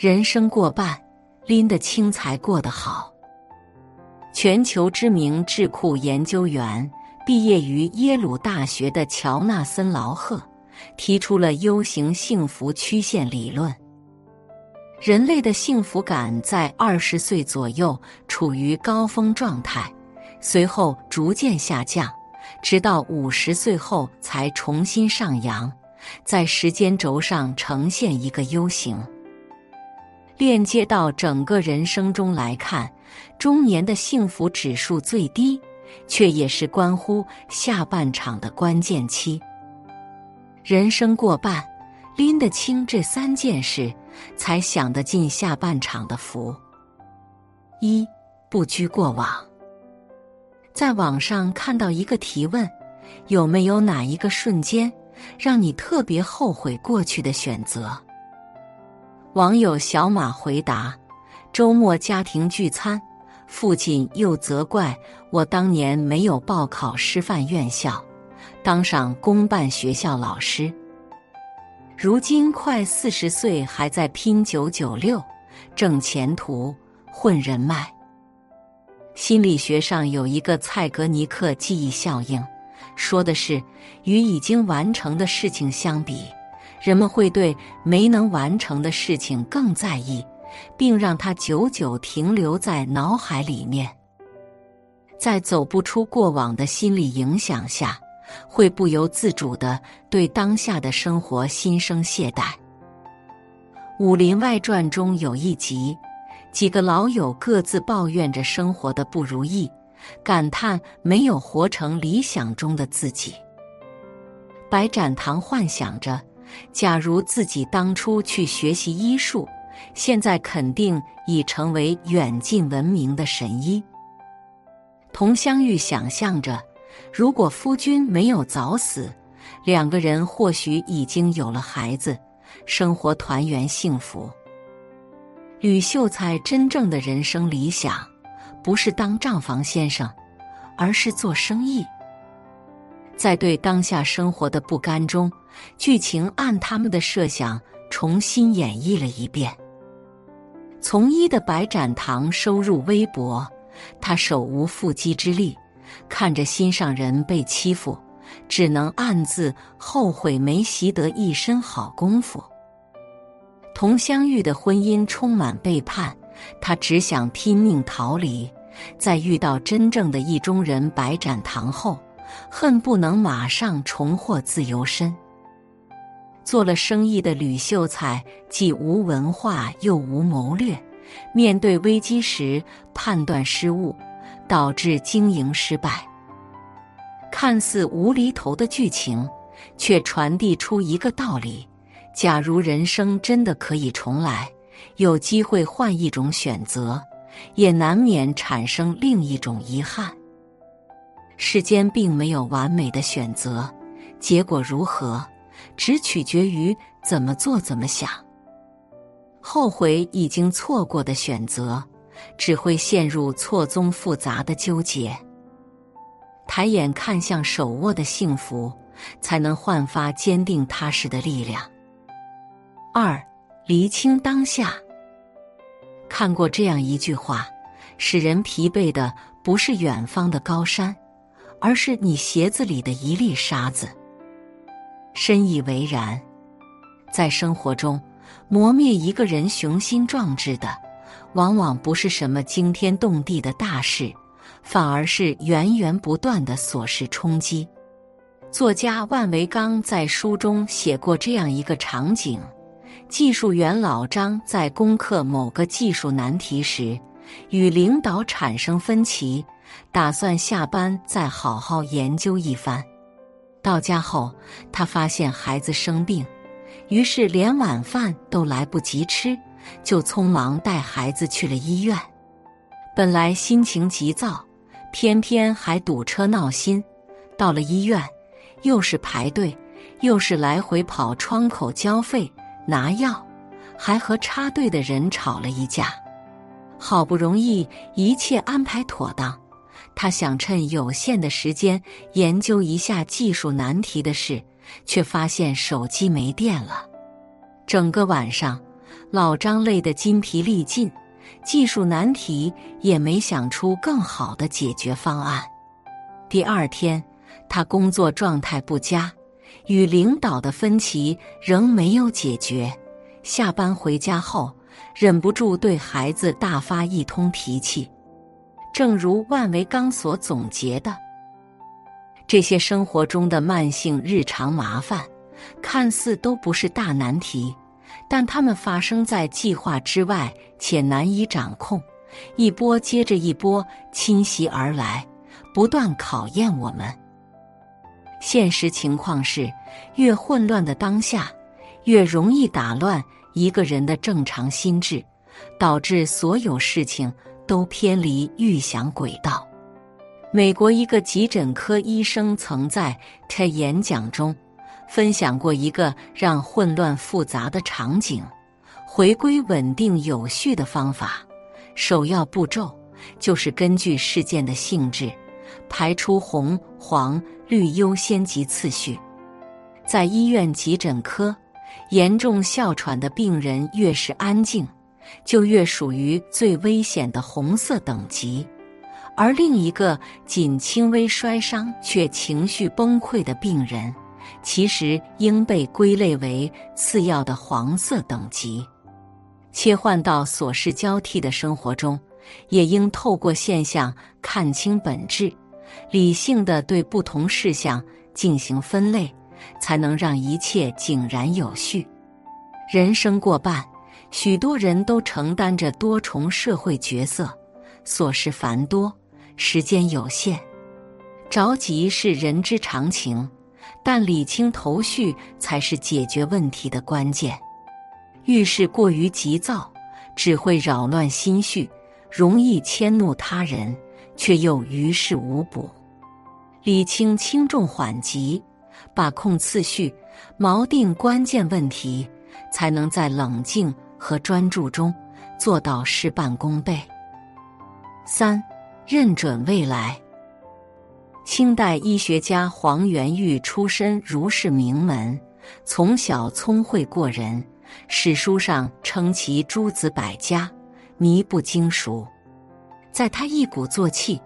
人生过半，拎得清才过得好。全球知名智库研究员、毕业于耶鲁大学的乔纳森·劳赫提出了 U 型幸福曲线理论。人类的幸福感在二十岁左右处于高峰状态，随后逐渐下降，直到五十岁后才重新上扬，在时间轴上呈现一个 U 型。链接到整个人生中来看，中年的幸福指数最低，却也是关乎下半场的关键期。人生过半，拎得清这三件事，才享得尽下半场的福。一不拘过往。在网上看到一个提问：有没有哪一个瞬间，让你特别后悔过去的选择？网友小马回答：“周末家庭聚餐，父亲又责怪我当年没有报考师范院校，当上公办学校老师。如今快四十岁，还在拼九九六，挣前途，混人脉。心理学上有一个蔡格尼克记忆效应，说的是与已经完成的事情相比。”人们会对没能完成的事情更在意，并让它久久停留在脑海里面。在走不出过往的心理影响下，会不由自主的对当下的生活心生懈怠。《武林外传》中有一集，几个老友各自抱怨着生活的不如意，感叹没有活成理想中的自己。白展堂幻想着。假如自己当初去学习医术，现在肯定已成为远近闻名的神医。佟湘玉想象着，如果夫君没有早死，两个人或许已经有了孩子，生活团圆幸福。吕秀才真正的人生理想，不是当账房先生，而是做生意。在对当下生活的不甘中，剧情按他们的设想重新演绎了一遍。从医的白展堂收入微薄，他手无缚鸡之力，看着心上人被欺负，只能暗自后悔没习得一身好功夫。佟湘玉的婚姻充满背叛，她只想拼命逃离，在遇到真正的意中人白展堂后。恨不能马上重获自由身。做了生意的吕秀才既无文化又无谋略，面对危机时判断失误，导致经营失败。看似无厘头的剧情，却传递出一个道理：假如人生真的可以重来，有机会换一种选择，也难免产生另一种遗憾。世间并没有完美的选择，结果如何，只取决于怎么做怎么想。后悔已经错过的选择，只会陷入错综复杂的纠结。抬眼看向手握的幸福，才能焕发坚定踏实的力量。二，厘清当下。看过这样一句话：使人疲惫的不是远方的高山。而是你鞋子里的一粒沙子。深以为然，在生活中，磨灭一个人雄心壮志的，往往不是什么惊天动地的大事，反而是源源不断的琐事冲击。作家万维刚在书中写过这样一个场景：技术员老张在攻克某个技术难题时，与领导产生分歧，打算下班再好好研究一番。到家后，他发现孩子生病，于是连晚饭都来不及吃，就匆忙带孩子去了医院。本来心情急躁，偏偏还堵车闹心。到了医院，又是排队，又是来回跑窗口交费。拿药，还和插队的人吵了一架。好不容易一切安排妥当，他想趁有限的时间研究一下技术难题的事，却发现手机没电了。整个晚上，老张累得筋疲力尽，技术难题也没想出更好的解决方案。第二天，他工作状态不佳。与领导的分歧仍没有解决，下班回家后忍不住对孩子大发一通脾气。正如万维钢所总结的，这些生活中的慢性日常麻烦，看似都不是大难题，但它们发生在计划之外且难以掌控，一波接着一波侵袭而来，不断考验我们。现实情况是，越混乱的当下，越容易打乱一个人的正常心智，导致所有事情都偏离预想轨道。美国一个急诊科医生曾在他演讲中分享过一个让混乱复杂的场景回归稳定有序的方法。首要步骤就是根据事件的性质。排出红、黄、绿优先级次序，在医院急诊科，严重哮喘的病人越是安静，就越属于最危险的红色等级；而另一个仅轻微摔伤却情绪崩溃的病人，其实应被归类为次要的黄色等级。切换到琐事交替的生活中，也应透过现象看清本质。理性的对不同事项进行分类，才能让一切井然有序。人生过半，许多人都承担着多重社会角色，琐事繁多，时间有限，着急是人之常情，但理清头绪才是解决问题的关键。遇事过于急躁，只会扰乱心绪，容易迁怒他人。却又于事无补，理清轻重缓急，把控次序，锚定关键问题，才能在冷静和专注中做到事半功倍。三，认准未来。清代医学家黄元玉出身儒士名门，从小聪慧过人，史书上称其诸子百家，迷不精熟。在他一鼓作气，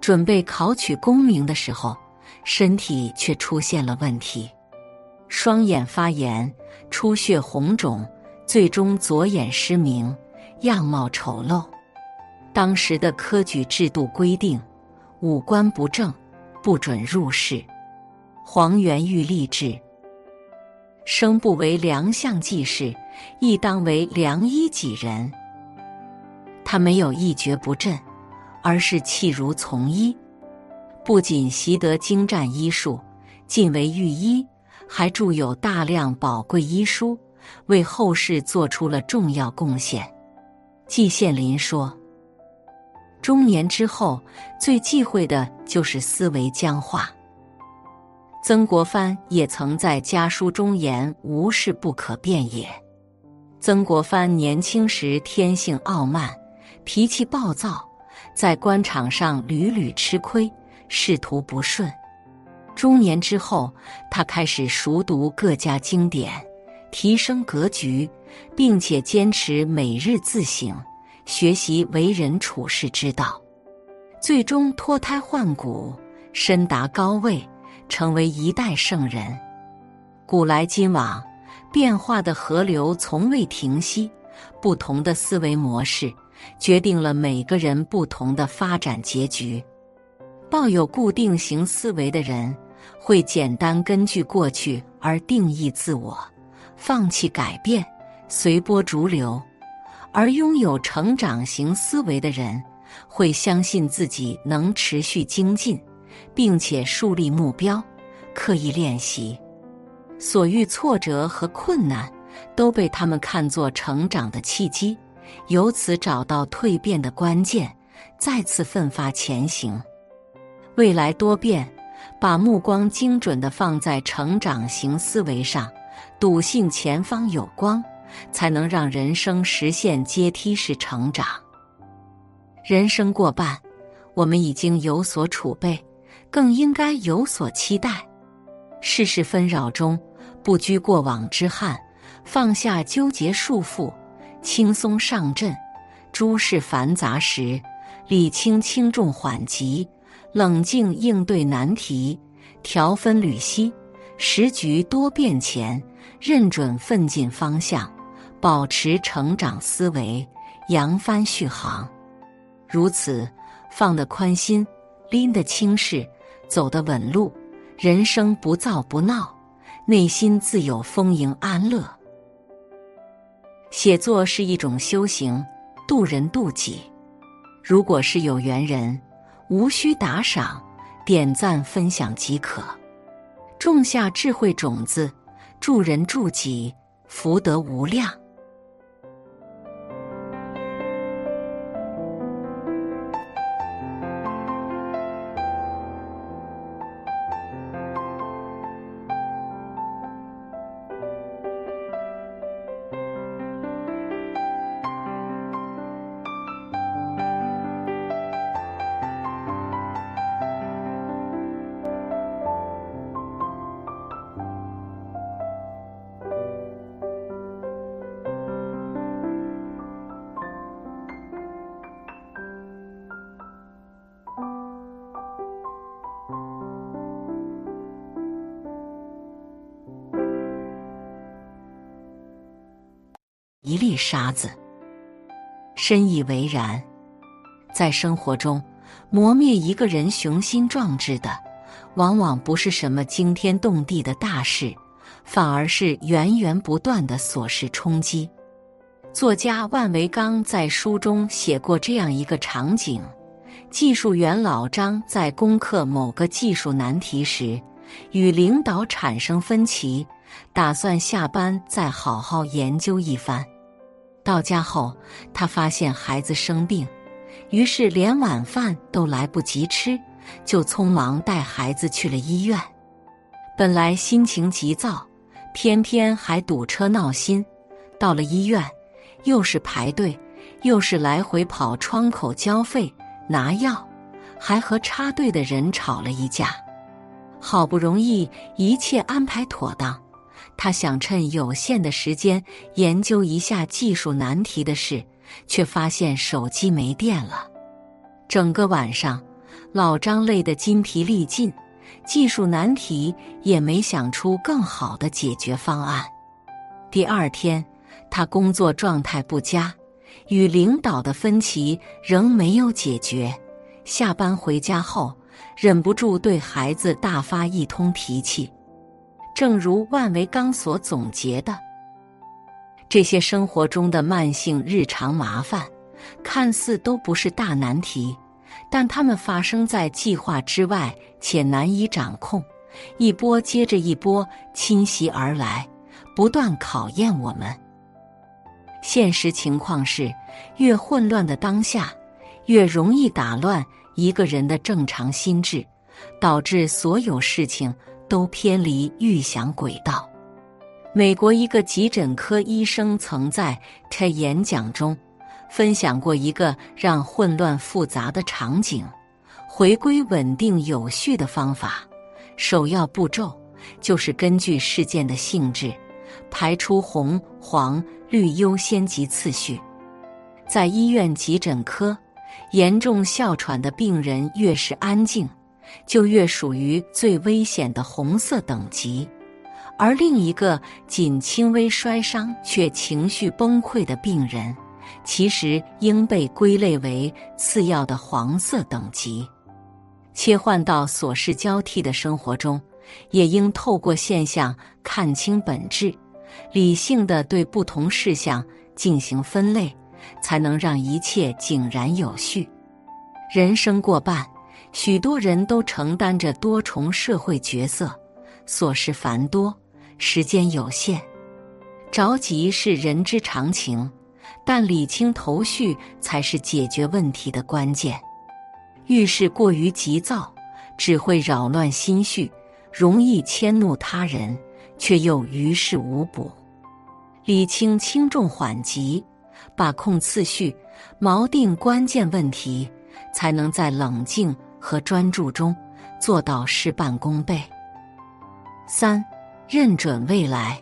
准备考取功名的时候，身体却出现了问题，双眼发炎，出血红肿，最终左眼失明，样貌丑陋。当时的科举制度规定，五官不正，不准入仕。黄元玉立志，生不为良相济世，亦当为良医济人。他没有一蹶不振。而是弃儒从医，不仅习得精湛医术，晋为御医，还著有大量宝贵医书，为后世做出了重要贡献。季羡林说：“中年之后，最忌讳的就是思维僵化。”曾国藩也曾在家书中言：“无事不可变也。”曾国藩年轻时天性傲慢，脾气暴躁。在官场上屡屡吃亏，仕途不顺。中年之后，他开始熟读各家经典，提升格局，并且坚持每日自省，学习为人处世之道，最终脱胎换骨，身达高位，成为一代圣人。古来今往，变化的河流从未停息，不同的思维模式。决定了每个人不同的发展结局。抱有固定型思维的人，会简单根据过去而定义自我，放弃改变，随波逐流；而拥有成长型思维的人，会相信自己能持续精进，并且树立目标，刻意练习。所遇挫折和困难，都被他们看作成长的契机，由此找到蜕变的关键，再次奋发前行。未来多变，把目光精准的放在成长型思维上，笃信前方有光，才能让人生实现阶梯式成长。人生过半，我们已经有所储备，更应该有所期待。世事纷扰中，不拘过往之憾，放下纠结束缚，轻松上阵；诸事繁杂时，理清轻重缓急，冷静应对难题，调分缕析。时局多变前，认准奋进方向，保持成长思维，扬帆续航。如此，放得宽心，拎得轻事，走得稳路。人生不躁不闹，内心自有丰盈安乐。写作是一种修行，渡人渡己。如果是有缘人，无需打赏、点赞、分享即可，种下智慧种子，助人助己，福德无量。一粒沙子，深以为然。在生活中，磨灭一个人雄心壮志的，往往不是什么惊天动地的大事，反而是源源不断的琐事冲击。作家万维刚在书中写过这样一个场景：技术员老张在攻克某个技术难题时，与领导产生分歧，打算下班再好好研究一番。到家后，他发现孩子生病，于是连晚饭都来不及吃，就匆忙带孩子去了医院。本来心情急躁，偏偏还堵车闹心。到了医院，又是排队，又是来回跑窗口交费拿药，还和插队的人吵了一架。好不容易一切安排妥当。他想趁有限的时间研究一下技术难题的事，却发现手机没电了。整个晚上，老张累得筋疲力尽，技术难题也没想出更好的解决方案。第二天，他工作状态不佳，与领导的分歧仍没有解决。下班回家后，忍不住对孩子大发一通脾气。正如万维刚所总结的，这些生活中的慢性日常麻烦，看似都不是大难题，但它们发生在计划之外，且难以掌控，一波接着一波侵袭而来，不断考验我们。现实情况是，越混乱的当下，越容易打乱一个人的正常心智，导致所有事情。都偏离预想轨道。美国一个急诊科医生曾在他演讲中分享过一个让混乱复杂的场景回归稳定有序的方法。首要步骤就是根据事件的性质排出红、黄、绿优先级次序。在医院急诊科，严重哮喘的病人越是安静。就越属于最危险的红色等级，而另一个仅轻微摔伤却情绪崩溃的病人，其实应被归类为次要的黄色等级。切换到琐事交替的生活中，也应透过现象看清本质，理性的对不同事项进行分类，才能让一切井然有序。人生过半，许多人都承担着多重社会角色，琐事繁多，时间有限，着急是人之常情，但理清头绪才是解决问题的关键。遇事过于急躁，只会扰乱心绪，容易迁怒他人，却又于事无补。理清轻重缓急，把控次序，锚定关键问题，才能在冷静和专注中做到事半功倍。三，认准未来。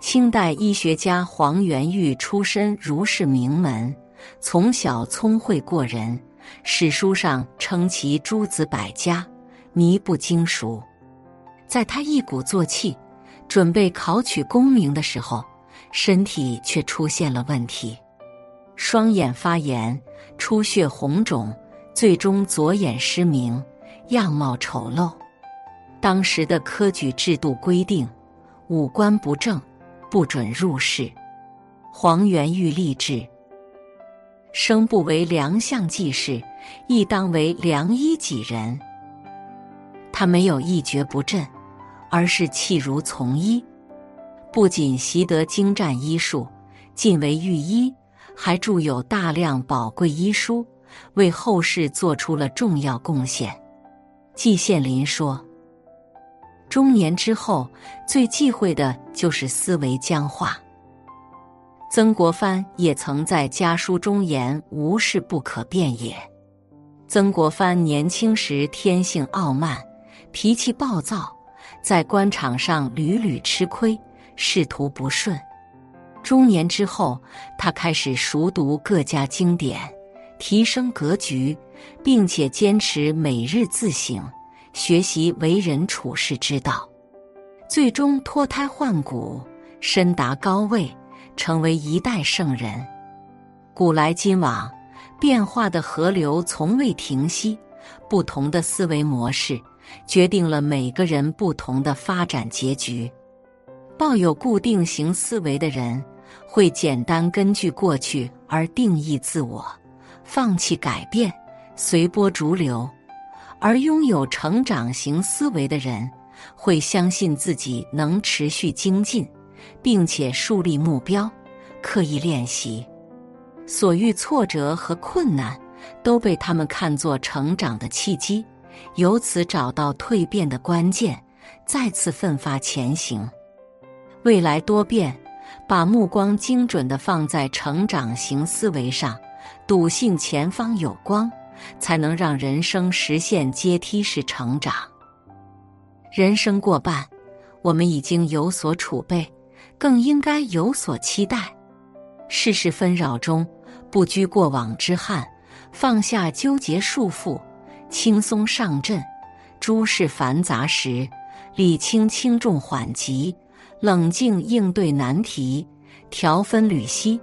清代医学家黄元玉出身儒士名门，从小聪慧过人。史书上称其诸子百家，靡不精熟。在他一鼓作气，准备考取功名的时候，身体却出现了问题，双眼发炎，出血红肿，最终左眼失明，样貌丑陋。当时的科举制度规定，五官不正，不准入仕。黄元玉立志。生不为良相济世，亦当为良医己人。他没有一蹶不振，而是弃儒从医，不仅习得精湛医术，进为御医，还著有大量宝贵医书，为后世做出了重要贡献。季羡林说：“中年之后，最忌讳的就是思维僵化。”曾国藩也曾在家书中言：“无事不可变也。”曾国藩年轻时天性傲慢，脾气暴躁，在官场上屡屡吃亏，仕途不顺。中年之后，他开始熟读各家经典，提升格局，并且坚持每日自省，学习为人处世之道，最终脱胎换骨，身达高位。成为一代圣人，古来今往，变化的河流从未停息。不同的思维模式，决定了每个人不同的发展结局。抱有固定型思维的人，会简单根据过去而定义自我，放弃改变，随波逐流；而拥有成长型思维的人，会相信自己能持续精进。并且树立目标，刻意练习，所遇挫折和困难都被他们看作成长的契机，由此找到蜕变的关键，再次奋发前行。未来多变，把目光精准的放在成长型思维上，笃信前方有光，才能让人生实现阶梯式成长。人生过半，我们已经有所储备。更应该有所期待，世事纷扰中不拘过往之憾，放下纠结束缚，轻松上阵；诸事繁杂时，理清轻重缓急，冷静应对难题，调分缕析。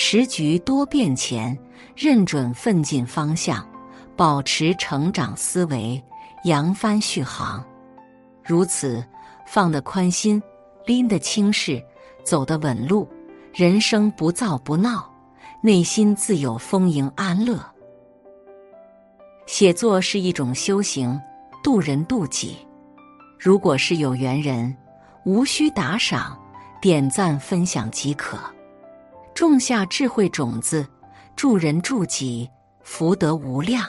时局多变前，认准奋进方向，保持成长思维，扬帆续航。如此，放得宽心，拎得轻事。走得稳路，人生不躁不闹，内心自有丰盈安乐。写作是一种修行，渡人渡己。如果是有缘人，无需打赏、点赞、分享即可，种下智慧种子，助人助己，福德无量。